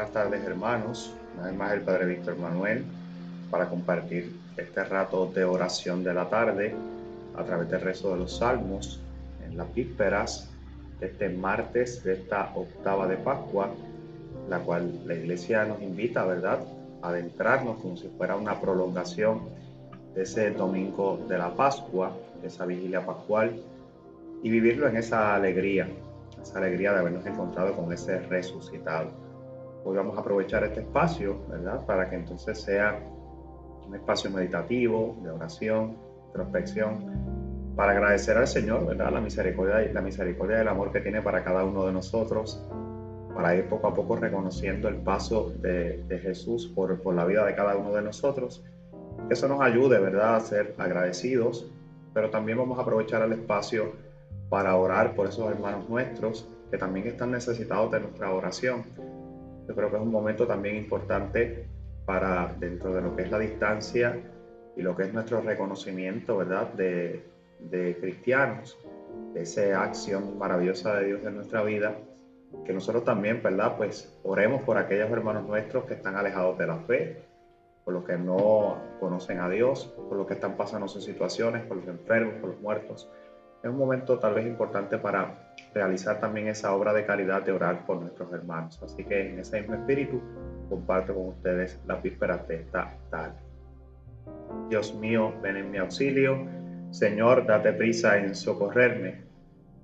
Buenas tardes hermanos, una vez más el Padre Víctor Manuel para compartir este rato de oración de la tarde a través del rezo de los salmos en las vísperas de este martes de esta octava de Pascua, la cual la iglesia nos invita, ¿verdad?, a adentrarnos como si fuera una prolongación de ese domingo de la Pascua, de esa vigilia pascual, y vivirlo en esa alegría, esa alegría de habernos encontrado con ese resucitado. A aprovechar este espacio, ¿verdad? Para que entonces sea un espacio meditativo, de oración, introspección, para agradecer al Señor, ¿verdad? La misericordia, la misericordia del amor que tiene para cada uno de nosotros, para ir poco a poco reconociendo el paso de, Jesús por, por la vida de cada uno de nosotros. Que eso nos ayude, ¿verdad? A ser agradecidos, pero también vamos a aprovechar el espacio para orar por esos hermanos nuestros que también están necesitados de nuestra oración yo creo que es un momento también importante para dentro de lo que es la distancia y lo que es nuestro reconocimiento, ¿verdad? De, de cristianos, de esa acción maravillosa de Dios en nuestra vida, que nosotros también, ¿verdad? Pues oremos por aquellos hermanos nuestros que están alejados de la fe, por los que no conocen a Dios, por los que están pasando sus situaciones, por los enfermos, por los muertos. Es un momento tal vez importante para realizar también esa obra de caridad de orar por nuestros hermanos. Así que en ese mismo espíritu comparto con ustedes la vísperas de esta tarde. Dios mío, ven en mi auxilio. Señor, date prisa en socorrerme.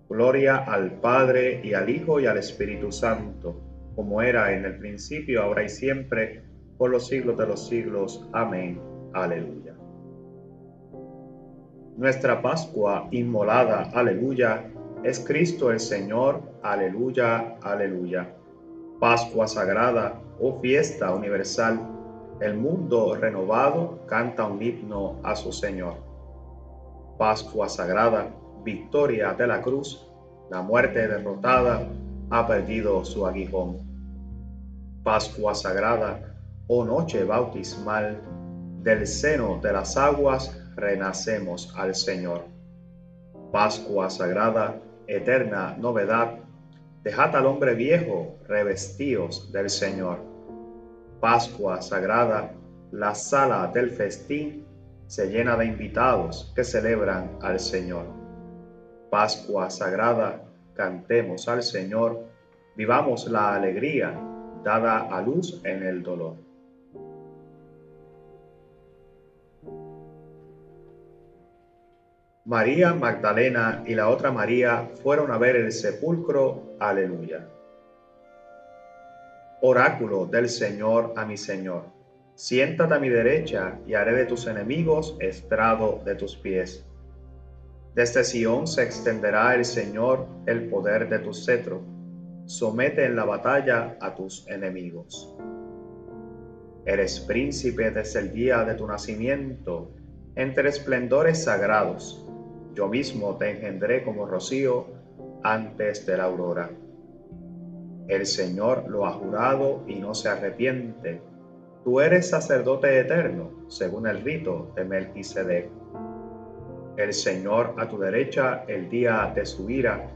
Gloria al Padre y al Hijo y al Espíritu Santo, como era en el principio, ahora y siempre, por los siglos de los siglos. Amén. Aleluya. Nuestra Pascua inmolada, aleluya, es Cristo el Señor, aleluya, aleluya. Pascua sagrada, oh fiesta universal, el mundo renovado canta un himno a su Señor. Pascua sagrada, victoria de la cruz, la muerte derrotada ha perdido su aguijón. Pascua sagrada, oh noche bautismal, del seno de las aguas renacemos al Señor. Pascua sagrada, eterna novedad, dejad al hombre viejo revestidos del Señor. Pascua sagrada, la sala del festín se llena de invitados que celebran al Señor. Pascua sagrada, cantemos al Señor, vivamos la alegría dada a luz en el dolor. María Magdalena y la otra María fueron a ver el sepulcro. Aleluya. Oráculo del Señor a mi Señor. Siéntate a mi derecha y haré de tus enemigos estrado de tus pies. Desde Sión se extenderá el Señor el poder de tu cetro. Somete en la batalla a tus enemigos. Eres príncipe desde el día de tu nacimiento, entre esplendores sagrados yo mismo te engendré como rocío antes de la aurora. El Señor lo ha jurado y no se arrepiente. Tú eres sacerdote eterno, según el rito de Melquisedec. El Señor a tu derecha, el día de su ira,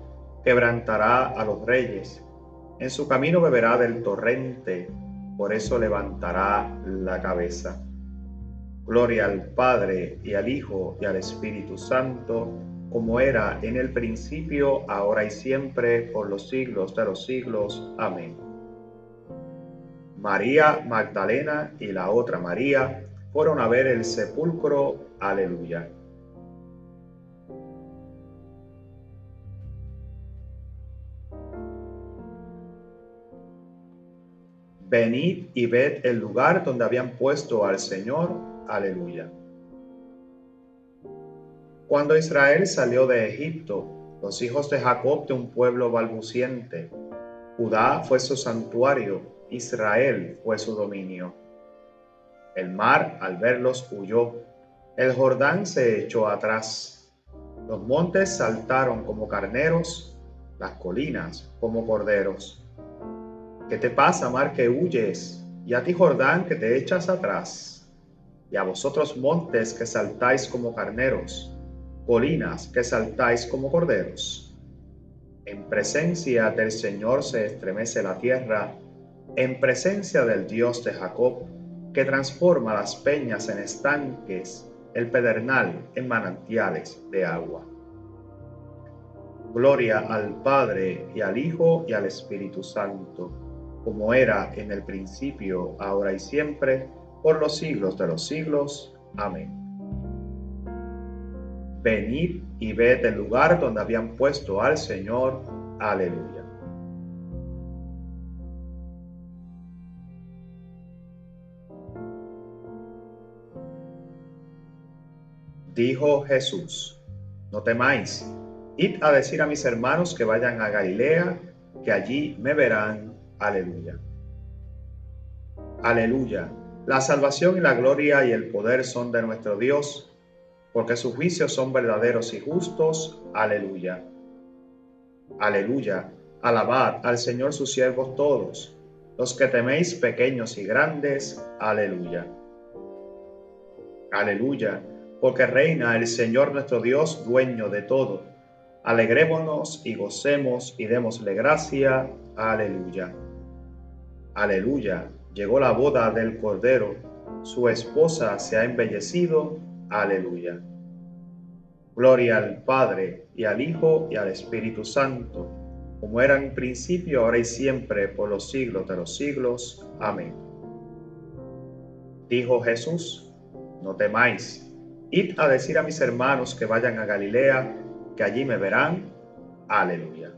quebrantará a los reyes. En su camino beberá del torrente, por eso levantará la cabeza. Gloria al Padre y al Hijo y al Espíritu Santo, como era en el principio, ahora y siempre, por los siglos de los siglos. Amén. María Magdalena y la otra María fueron a ver el sepulcro. Aleluya. Venid y ved el lugar donde habían puesto al Señor Aleluya. Cuando Israel salió de Egipto, los hijos de Jacob de un pueblo balbuciente, Judá fue su santuario, Israel fue su dominio. El mar al verlos huyó, el Jordán se echó atrás, los montes saltaron como carneros, las colinas como corderos. ¿Qué te pasa, mar que huyes? Y a ti, Jordán, que te echas atrás y a vosotros montes que saltáis como carneros, colinas que saltáis como corderos. En presencia del Señor se estremece la tierra, en presencia del Dios de Jacob, que transforma las peñas en estanques, el pedernal en manantiales de agua. Gloria al Padre y al Hijo y al Espíritu Santo, como era en el principio, ahora y siempre, por los siglos de los siglos. Amén. Venid y ved el lugar donde habían puesto al Señor. Aleluya. Dijo Jesús, no temáis, id a decir a mis hermanos que vayan a Galilea, que allí me verán. Aleluya. Aleluya. La salvación y la gloria y el poder son de nuestro Dios, porque sus juicios son verdaderos y justos. Aleluya. Aleluya. Alabad al Señor sus siervos todos, los que teméis pequeños y grandes. Aleluya. Aleluya porque reina el Señor nuestro Dios, dueño de todo. Alegrémonos y gocemos y démosle gracia. Aleluya. Aleluya. Llegó la boda del Cordero, su esposa se ha embellecido. Aleluya. Gloria al Padre y al Hijo y al Espíritu Santo, como era en principio, ahora y siempre, por los siglos de los siglos. Amén. Dijo Jesús, no temáis Id a decir a mis hermanos que vayan a Galilea, que allí me verán. Aleluya.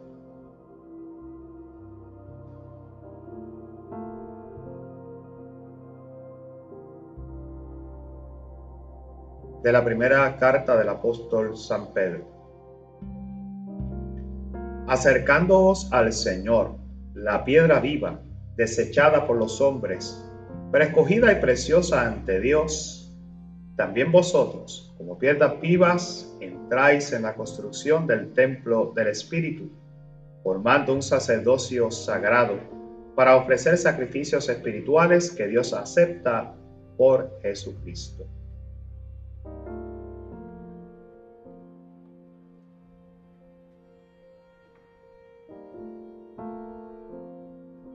De la primera carta del apóstol San Pedro. Acercándoos al Señor, la piedra viva, desechada por los hombres, pero escogida y preciosa ante Dios, también vosotros, como piedras vivas, entráis en la construcción del templo del Espíritu, formando un sacerdocio sagrado para ofrecer sacrificios espirituales que Dios acepta por Jesucristo.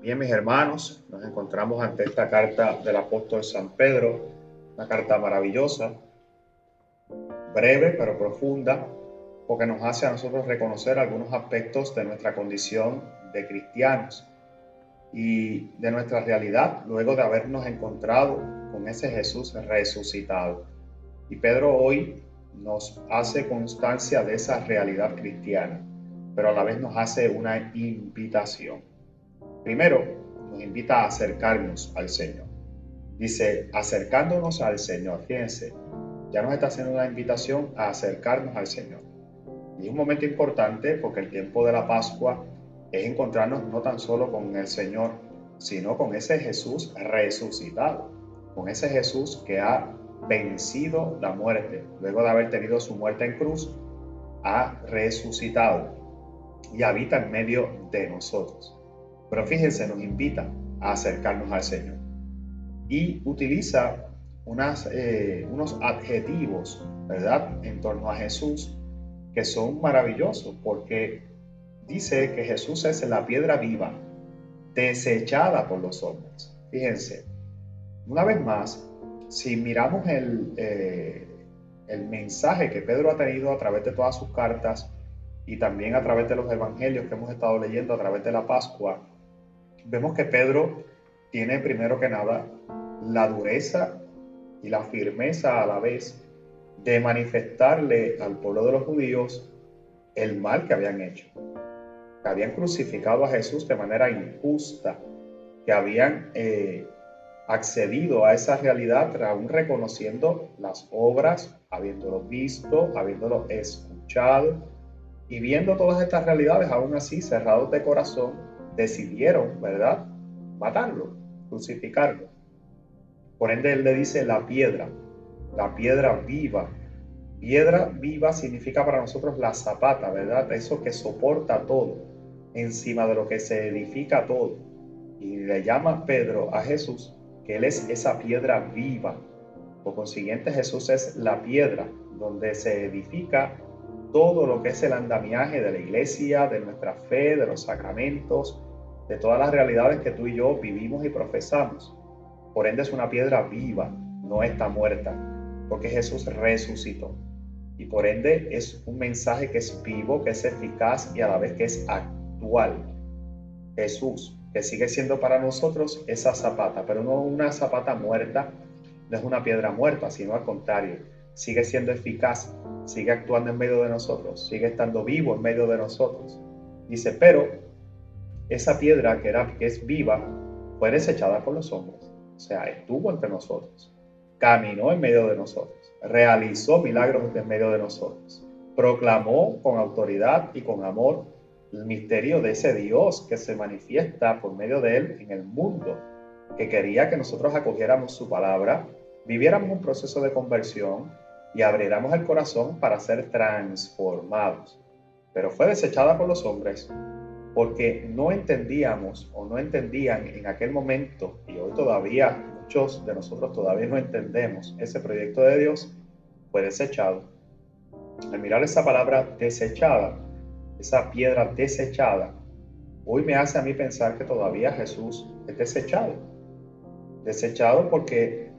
Bien, mis hermanos, nos encontramos ante esta carta del apóstol San Pedro una carta maravillosa, breve pero profunda, porque nos hace a nosotros reconocer algunos aspectos de nuestra condición de cristianos y de nuestra realidad luego de habernos encontrado con ese Jesús resucitado. Y Pedro hoy nos hace constancia de esa realidad cristiana, pero a la vez nos hace una invitación. Primero, nos invita a acercarnos al Señor. Dice, acercándonos al Señor. Fíjense, ya nos está haciendo una invitación a acercarnos al Señor. Y es un momento importante porque el tiempo de la Pascua es encontrarnos no tan solo con el Señor, sino con ese Jesús resucitado, con ese Jesús que ha vencido la muerte. Luego de haber tenido su muerte en cruz, ha resucitado y habita en medio de nosotros. Pero fíjense, nos invita a acercarnos al Señor y utiliza eh, unos adjetivos, ¿verdad?, en torno a Jesús que son maravillosos porque dice que Jesús es la piedra viva, desechada por los hombres. Fíjense, una vez más, si miramos el, eh, el mensaje que Pedro ha tenido a través de todas sus cartas y también a través de los evangelios que hemos estado leyendo a través de la Pascua, vemos que Pedro tiene primero que nada la dureza y la firmeza a la vez de manifestarle al pueblo de los judíos el mal que habían hecho, que habían crucificado a Jesús de manera injusta, que habían eh, accedido a esa realidad aún reconociendo las obras, habiéndolo visto, habiéndolo escuchado y viendo todas estas realidades aún así cerrados de corazón, decidieron, ¿verdad?, matarlo, crucificarlo. Por ende, él le dice la piedra, la piedra viva. Piedra viva significa para nosotros la zapata, ¿verdad? Eso que soporta todo, encima de lo que se edifica todo. Y le llama Pedro a Jesús que Él es esa piedra viva. Por consiguiente, Jesús es la piedra donde se edifica todo lo que es el andamiaje de la iglesia, de nuestra fe, de los sacramentos, de todas las realidades que tú y yo vivimos y profesamos. Por ende es una piedra viva, no está muerta, porque Jesús resucitó. Y por ende es un mensaje que es vivo, que es eficaz y a la vez que es actual. Jesús, que sigue siendo para nosotros esa zapata, pero no una zapata muerta, no es una piedra muerta, sino al contrario, sigue siendo eficaz, sigue actuando en medio de nosotros, sigue estando vivo en medio de nosotros. Dice, pero esa piedra que, era, que es viva fue desechada por los hombres, o sea, estuvo entre nosotros, caminó en medio de nosotros, realizó milagros en medio de nosotros, proclamó con autoridad y con amor el misterio de ese Dios que se manifiesta por medio de él en el mundo, que quería que nosotros acogiéramos su palabra, viviéramos un proceso de conversión y abriéramos el corazón para ser transformados. Pero fue desechada por los hombres porque no entendíamos o no entendían en aquel momento, y hoy todavía muchos de nosotros todavía no entendemos ese proyecto de Dios, fue desechado. Al mirar esa palabra desechada, esa piedra desechada, hoy me hace a mí pensar que todavía Jesús es desechado. Desechado porque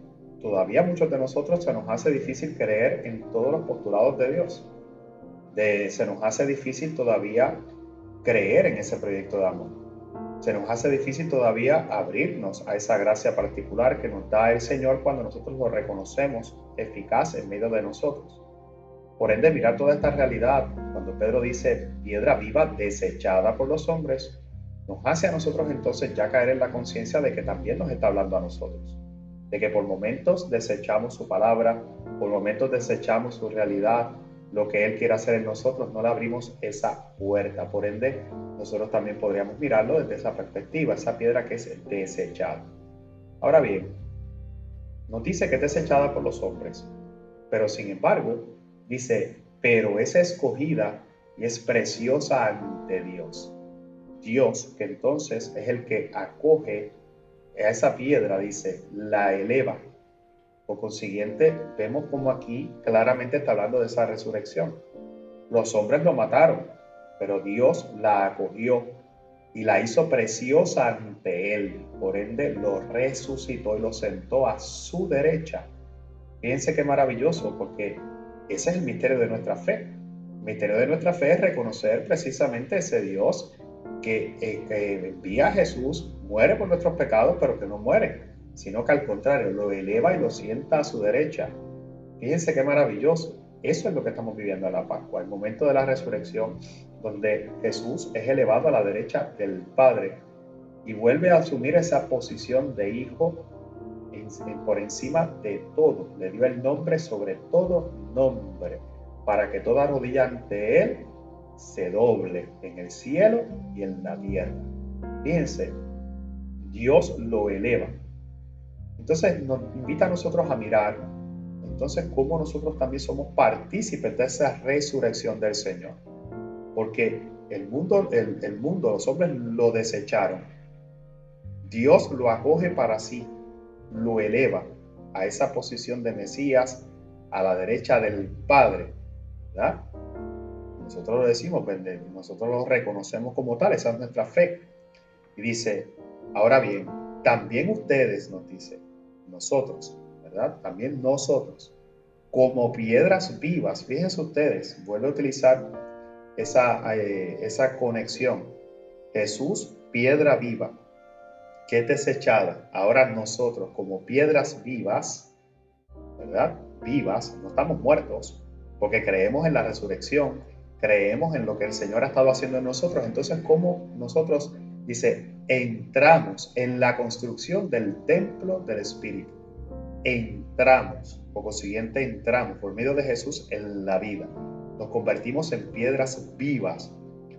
todavía muchos de nosotros se nos hace difícil creer en todos los postulados de Dios. De, se nos hace difícil todavía creer en ese proyecto de amor. Se nos hace difícil todavía abrirnos a esa gracia particular que nos da el Señor cuando nosotros lo reconocemos eficaz en medio de nosotros. Por ende, mirar toda esta realidad, cuando Pedro dice piedra viva desechada por los hombres, nos hace a nosotros entonces ya caer en la conciencia de que también nos está hablando a nosotros. De que por momentos desechamos su palabra, por momentos desechamos su realidad, lo que Él quiere hacer en nosotros, no le abrimos esa puerta. Por ende, nosotros también podríamos mirarlo desde esa perspectiva, esa piedra que es desechada. Ahora bien, nos dice que es desechada por los hombres, pero sin embargo, dice, pero es escogida y es preciosa ante Dios. Dios, que entonces es el que acoge a esa piedra, dice, la eleva por consiguiente, vemos como aquí claramente está hablando de esa resurrección. Los hombres lo mataron, pero Dios la acogió y la hizo preciosa ante él. Por ende, lo resucitó y lo sentó a su derecha. Fíjense qué maravilloso, porque ese es el misterio de nuestra fe. El misterio de nuestra fe es reconocer precisamente ese Dios que, eh, que envía a Jesús, muere por nuestros pecados, pero que no muere sino que al contrario, lo eleva y lo sienta a su derecha. Fíjense qué maravilloso. Eso es lo que estamos viviendo en la Pascua, el momento de la resurrección, donde Jesús es elevado a la derecha del Padre y vuelve a asumir esa posición de hijo por encima de todo. Le dio el nombre sobre todo nombre, para que toda rodilla ante él se doble en el cielo y en la tierra. Fíjense, Dios lo eleva entonces nos invita a nosotros a mirar, entonces, cómo nosotros también somos partícipes de esa resurrección del Señor. Porque el mundo, el, mundo, los hombres lo desecharon. Dios lo acoge para sí, lo eleva a esa posición de Mesías a la derecha del Padre. ¿verdad? Nosotros lo decimos, pues, nosotros lo reconocemos como tal, esa es nuestra fe. Y dice, ahora bien, también ustedes, nos dice, nosotros, ¿verdad? También nosotros, como piedras vivas, fíjense ustedes, vuelvo a utilizar esa, eh, esa conexión. Jesús, piedra viva, que es desechada. Ahora nosotros, como piedras vivas, ¿verdad? Vivas, no estamos muertos, porque creemos en la resurrección, creemos en lo que el Señor ha estado haciendo en nosotros. Entonces, ¿cómo nosotros dice, entramos en la construcción del templo del Espíritu. Entramos, por consiguiente entramos por medio de Jesús en la vida. Nos convertimos en piedras vivas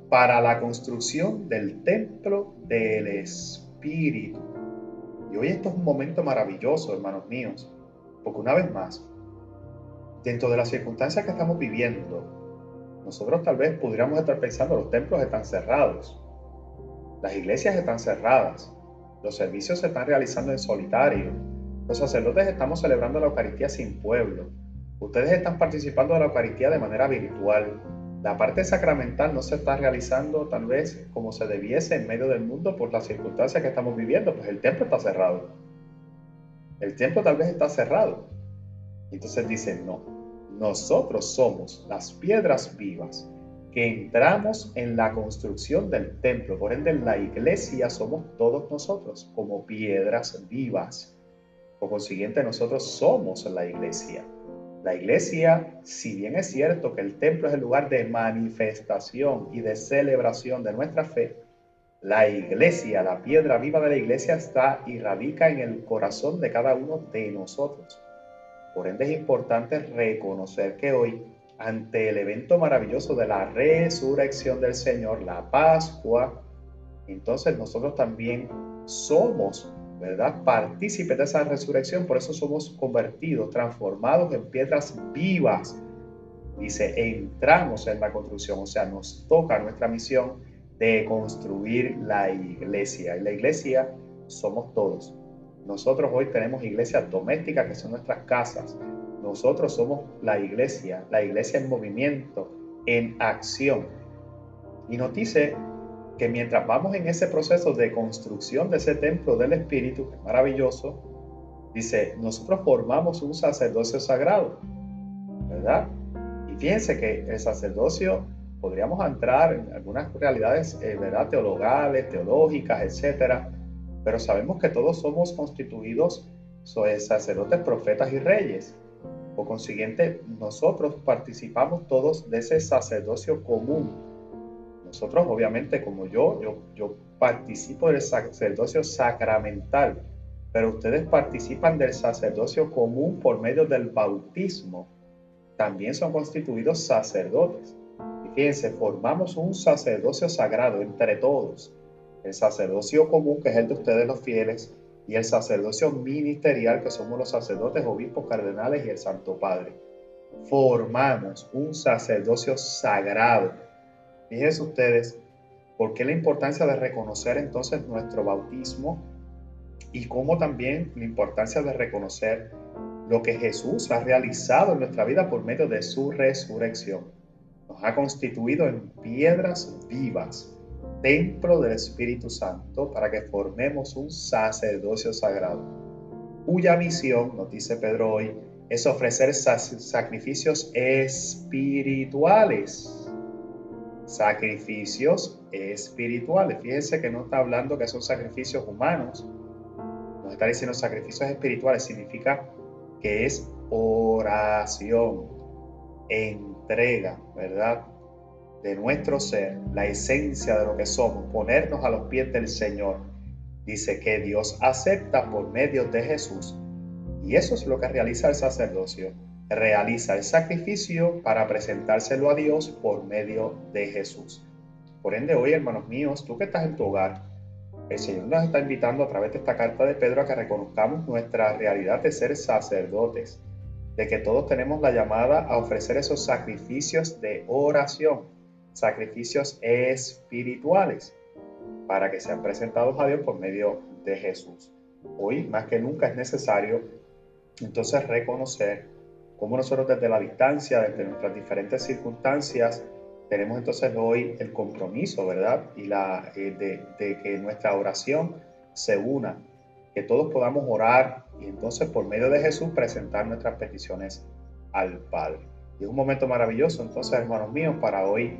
para la construcción del templo del Espíritu. Y hoy esto es un momento maravilloso, hermanos míos, porque una vez más, dentro de las circunstancias que estamos viviendo, nosotros tal vez pudiéramos estar pensando, los templos están cerrados, las iglesias están cerradas, los servicios se están realizando en solitario, los sacerdotes estamos celebrando la Eucaristía sin pueblo, ustedes están participando de la Eucaristía de manera virtual. La parte sacramental no se está realizando tal vez como se debiese en medio del mundo por las circunstancias que estamos viviendo, pues el templo está cerrado. El templo tal vez está cerrado. Entonces dicen, no, nosotros somos las piedras vivas que entramos en la construcción del templo. Por ende, en la iglesia somos todos nosotros como piedras vivas. Por consiguiente, nosotros somos la iglesia. La iglesia, si bien es cierto que el templo es el lugar de manifestación y de celebración de nuestra fe, la iglesia, la piedra viva de la iglesia está y radica en el corazón de cada uno de nosotros. Por ende es importante reconocer que hoy ante el evento maravilloso de la resurrección del Señor, la Pascua, entonces nosotros también somos, ¿verdad? Partícipes de esa resurrección, por eso somos convertidos, transformados en piedras vivas. Dice, entramos en la construcción, o sea, nos toca nuestra misión de construir la iglesia. Y la iglesia somos todos. Nosotros hoy tenemos iglesias domésticas que son nuestras casas, nosotros somos la iglesia, la iglesia en movimiento, en acción. Y nos dice que mientras vamos en ese proceso de construcción de ese templo del Espíritu, que es maravilloso, dice, nosotros formamos un sacerdocio sagrado, ¿verdad? Y fíjense que el sacerdocio, podríamos entrar en algunas realidades, eh, ¿verdad? Teologales, teológicas, etcétera, pero sabemos que todos somos constituidos sacerdotes, profetas y reyes. Por consiguiente, nosotros participamos todos de ese sacerdocio común. Nosotros, obviamente, como yo, yo, yo participo del sacerdocio sacramental, pero ustedes participan del sacerdocio común por medio del bautismo. También son constituidos sacerdotes. Y fíjense, formamos un sacerdocio sagrado entre todos. El sacerdocio común, que es el de ustedes los fieles, y el sacerdocio ministerial, que somos los sacerdotes, obispos, cardenales y el Santo Padre. Formamos un sacerdocio sagrado. Fíjense ustedes, ¿por qué la importancia de reconocer entonces nuestro bautismo y cómo también la importancia de reconocer lo que Jesús ha realizado en nuestra vida por medio de su resurrección? Nos ha constituido en piedras vivas templo del Espíritu Santo para que formemos un sacerdocio sagrado, cuya misión, nos dice Pedro hoy, es ofrecer sacrificios espirituales. Sacrificios espirituales. Fíjense que no está hablando que son sacrificios humanos. Nos está diciendo sacrificios espirituales. Significa que es oración, entrega, ¿verdad? De nuestro ser, la esencia de lo que somos, ponernos a los pies del Señor. Dice que Dios acepta por medio de Jesús. Y eso es lo que realiza el sacerdocio. Realiza el sacrificio para presentárselo a Dios por medio de Jesús. Por ende, hoy, hermanos míos, tú que estás en tu hogar, el Señor nos está invitando a través de esta carta de Pedro a que reconozcamos nuestra realidad de ser sacerdotes, de que todos tenemos la llamada a ofrecer esos sacrificios de oración sacrificios espirituales para que sean presentados a Dios por medio de Jesús. Hoy más que nunca es necesario entonces reconocer cómo nosotros desde la distancia, desde nuestras diferentes circunstancias, tenemos entonces hoy el compromiso, ¿verdad? Y la, eh, de, de que nuestra oración se una, que todos podamos orar y entonces por medio de Jesús presentar nuestras peticiones al Padre. Y es un momento maravilloso entonces, hermanos míos, para hoy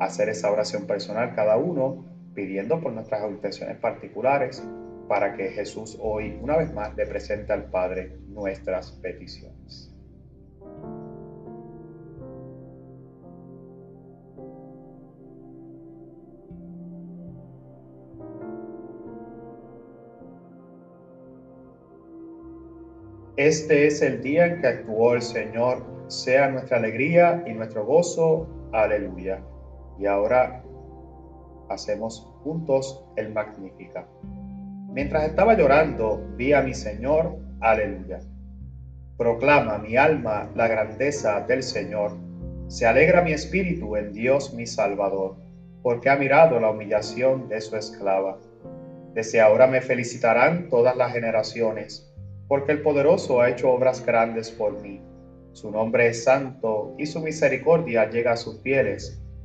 hacer esa oración personal cada uno, pidiendo por nuestras intenciones particulares, para que Jesús hoy, una vez más, le presente al Padre nuestras peticiones. Este es el día en que actuó el Señor, sea nuestra alegría y nuestro gozo. Aleluya. Y ahora hacemos juntos el Magnífica. Mientras estaba llorando, vi a mi Señor, aleluya. Proclama mi alma la grandeza del Señor. Se alegra mi espíritu en Dios mi Salvador, porque ha mirado la humillación de su esclava. Desde ahora me felicitarán todas las generaciones, porque el poderoso ha hecho obras grandes por mí Su nombre es santo y su misericordia llega a sus fieles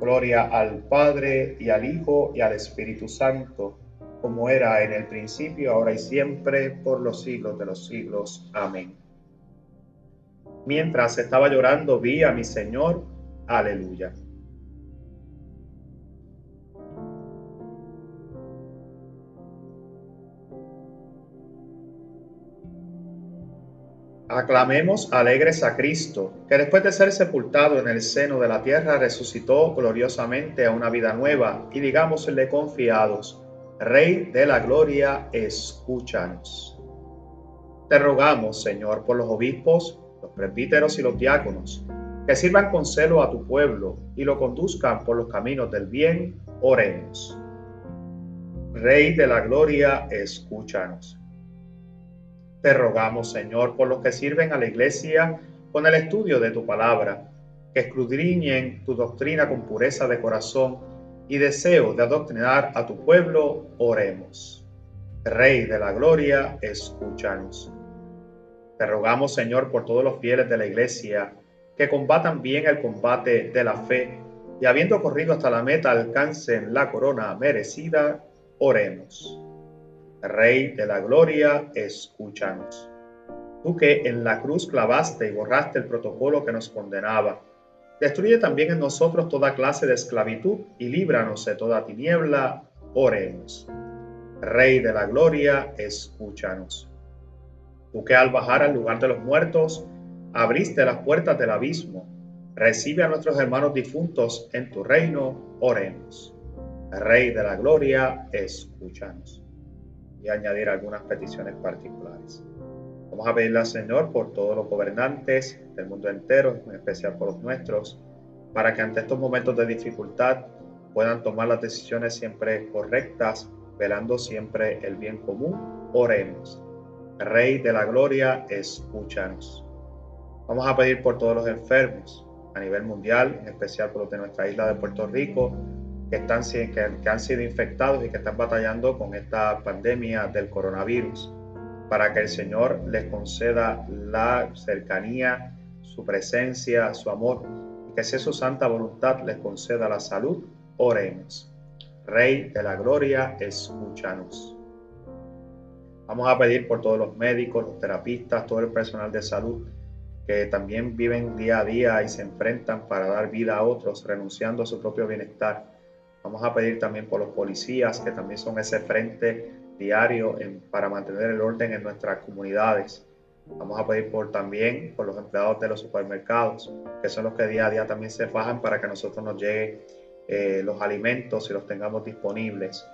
Gloria al Padre y al Hijo y al Espíritu Santo, como era en el principio, ahora y siempre, por los siglos de los siglos. Amén. Mientras estaba llorando, vi a mi Señor. Aleluya. Aclamemos alegres a Cristo, que después de ser sepultado en el seno de la tierra resucitó gloriosamente a una vida nueva, y digámosle confiados, Rey de la Gloria, escúchanos. Te rogamos, Señor, por los obispos, los presbíteros y los diáconos, que sirvan con celo a tu pueblo y lo conduzcan por los caminos del bien, oremos. Rey de la Gloria, escúchanos. Te rogamos, Señor, por los que sirven a la Iglesia con el estudio de tu palabra, que escudriñen tu doctrina con pureza de corazón y deseo de adoctrinar a tu pueblo, oremos. Rey de la Gloria, escúchanos. Te rogamos, Señor, por todos los fieles de la Iglesia, que combatan bien el combate de la fe y habiendo corrido hasta la meta alcancen la corona merecida, oremos. Rey de la Gloria, escúchanos. Tú que en la cruz clavaste y borraste el protocolo que nos condenaba, destruye también en nosotros toda clase de esclavitud y líbranos de toda tiniebla, oremos. Rey de la Gloria, escúchanos. Tú que al bajar al lugar de los muertos, abriste las puertas del abismo, recibe a nuestros hermanos difuntos en tu reino, oremos. Rey de la Gloria, escúchanos y añadir algunas peticiones particulares. Vamos a pedirle al Señor por todos los gobernantes del mundo entero, en especial por los nuestros, para que ante estos momentos de dificultad puedan tomar las decisiones siempre correctas, velando siempre el bien común. Oremos. Rey de la Gloria, escúchanos. Vamos a pedir por todos los enfermos a nivel mundial, en especial por los de nuestra isla de Puerto Rico, que, están, que, han sido infectados y que están batallando con esta pandemia del coronavirus, para que el Señor les conceda la cercanía, su presencia, su amor, y que sea su santa voluntad les conceda la salud. Oremos. Rey de la Gloria, escúchanos. Vamos a pedir por todos los médicos, los terapistas, todo el personal de salud que también viven día a día y se enfrentan para dar vida a otros, renunciando a su propio bienestar Vamos a pedir también por los policías, que también son ese frente diario para mantener el orden en nuestras comunidades. Vamos a pedir por también por los empleados de los supermercados, que son los que día a día también se fajan para que nosotros nos lleguen eh, los alimentos y los tengamos disponibles.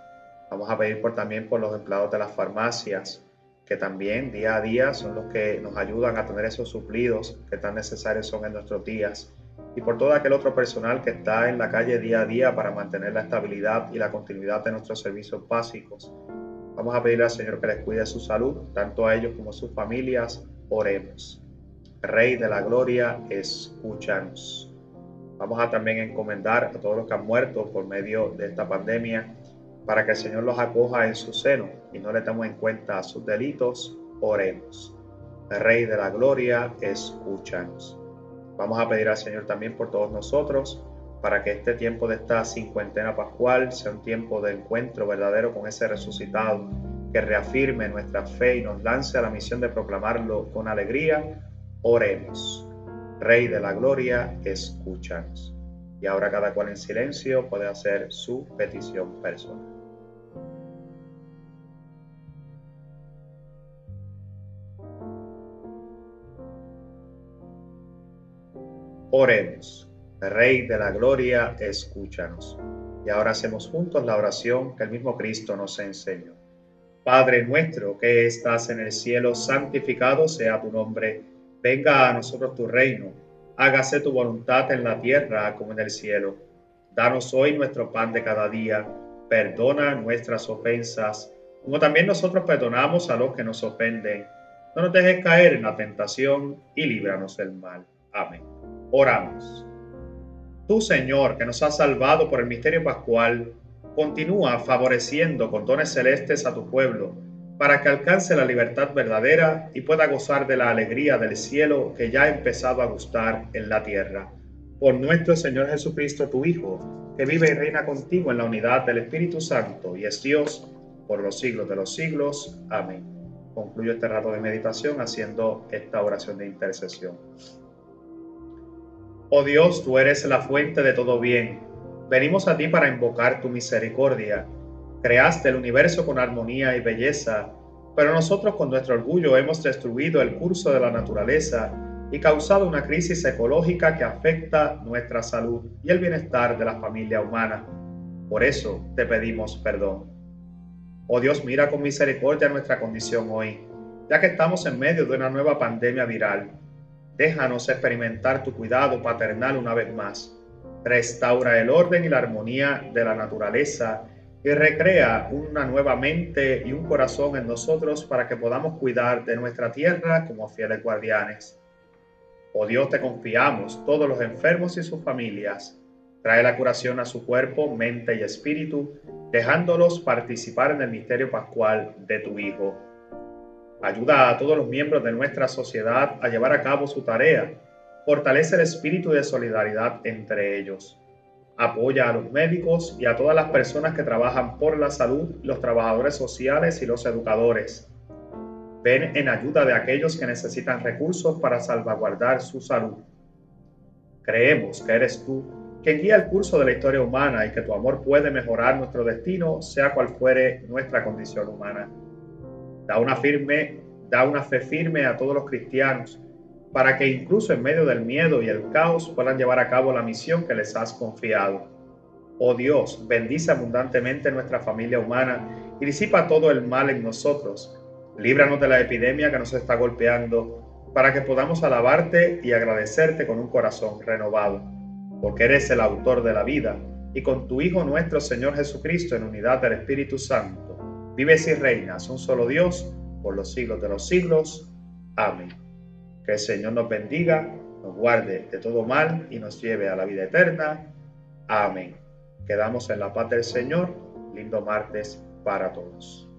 Vamos a pedir por también por los empleados de las farmacias, que también día a día son los que nos ayudan a tener esos suplidos que tan necesarios son en nuestros días y por todo aquel otro personal que está en la calle día a día para mantener la estabilidad y la continuidad de nuestros servicios básicos. Vamos a pedirle al Señor que les cuide su salud, tanto a ellos como a sus familias. Oremos. Rey de la Gloria, escúchanos. Vamos a también encomendar a todos los que han muerto por medio de esta pandemia para que el Señor los acoja en su seno y no le tengamos en cuenta sus delitos. Oremos. Rey de la Gloria, escúchanos. Vamos a pedir al Señor también por todos nosotros, para que este tiempo de esta cincuentena pascual sea un tiempo de encuentro verdadero con ese resucitado, que reafirme nuestra fe y nos lance a la misión de proclamarlo con alegría. Oremos. Rey de la Gloria, escúchanos. Y ahora cada cual en silencio puede hacer su petición personal. Oremos. Rey de la Gloria, escúchanos. Y ahora hacemos juntos la oración que el mismo Cristo nos enseñó. Padre nuestro que estás en el cielo, santificado sea tu nombre. Venga a nosotros tu reino hágase tu voluntad en la tierra como en el cielo. Danos hoy nuestro pan de cada día, perdona nuestras ofensas, como también nosotros perdonamos a los que nos ofenden. No nos dejes caer en la tentación y líbranos del mal. Amén. Oramos. Tú, Señor, que nos has salvado por el misterio pascual, continúa favoreciendo con dones celestes a tu pueblo, para que alcance la libertad verdadera y pueda gozar de la alegría del cielo que ya ha empezado a gustar en la tierra. Por nuestro Señor Jesucristo, tu Hijo, que vive y reina contigo en la unidad del Espíritu Santo y es Dios por los siglos de los siglos. Amén. Concluyo este rato de meditación haciendo esta oración de intercesión. Oh Dios, tú eres la fuente de todo bien. Venimos a ti para invocar tu misericordia. Creaste el universo con armonía y belleza, pero nosotros con nuestro orgullo hemos destruido el curso de la naturaleza y causado una crisis ecológica que afecta nuestra salud y el bienestar de la familia humana. Por eso te pedimos perdón. Oh Dios, mira con misericordia nuestra condición hoy, ya que estamos en medio de una nueva pandemia viral Déjanos experimentar tu cuidado paternal una vez más. Restaura el orden y la armonía de la naturaleza y recrea una nueva mente y un corazón en nosotros para que podamos cuidar de nuestra tierra como fieles guardianes. Oh Dios, te confiamos todos los enfermos y sus familias. Trae la curación a su cuerpo, mente y espíritu, dejándolos participar en el misterio pascual de tu Hijo. Ayuda a todos los miembros de nuestra sociedad a llevar a cabo su tarea. Fortalece el espíritu de solidaridad entre ellos. Apoya a los médicos y a todas las personas que trabajan por la salud, los trabajadores sociales y los educadores. Ven en ayuda de aquellos que necesitan recursos para salvaguardar su salud. Creemos que eres tú quien guía el curso de la historia humana y que tu amor puede mejorar nuestro destino, sea cual fuere nuestra condición humana. Da una, firme, da una fe firme a todos los cristianos para que incluso en medio del miedo y el caos puedan llevar a cabo la misión que les has confiado. Oh Dios, bendice abundantemente nuestra familia humana y disipa todo el mal en nosotros. Líbranos de la epidemia que nos está golpeando, para que podamos alabarte y agradecerte con un corazón renovado, porque eres el autor de la vida, y con tu Hijo nuestro Señor Jesucristo en unidad del Espíritu Santo vives y reinas un solo Dios por los siglos de los siglos. Amén. Que el Señor nos bendiga, nos guarde de todo mal y nos lleve a la vida eterna. Amén. Quedamos en la paz del Señor. Lindo martes para todos.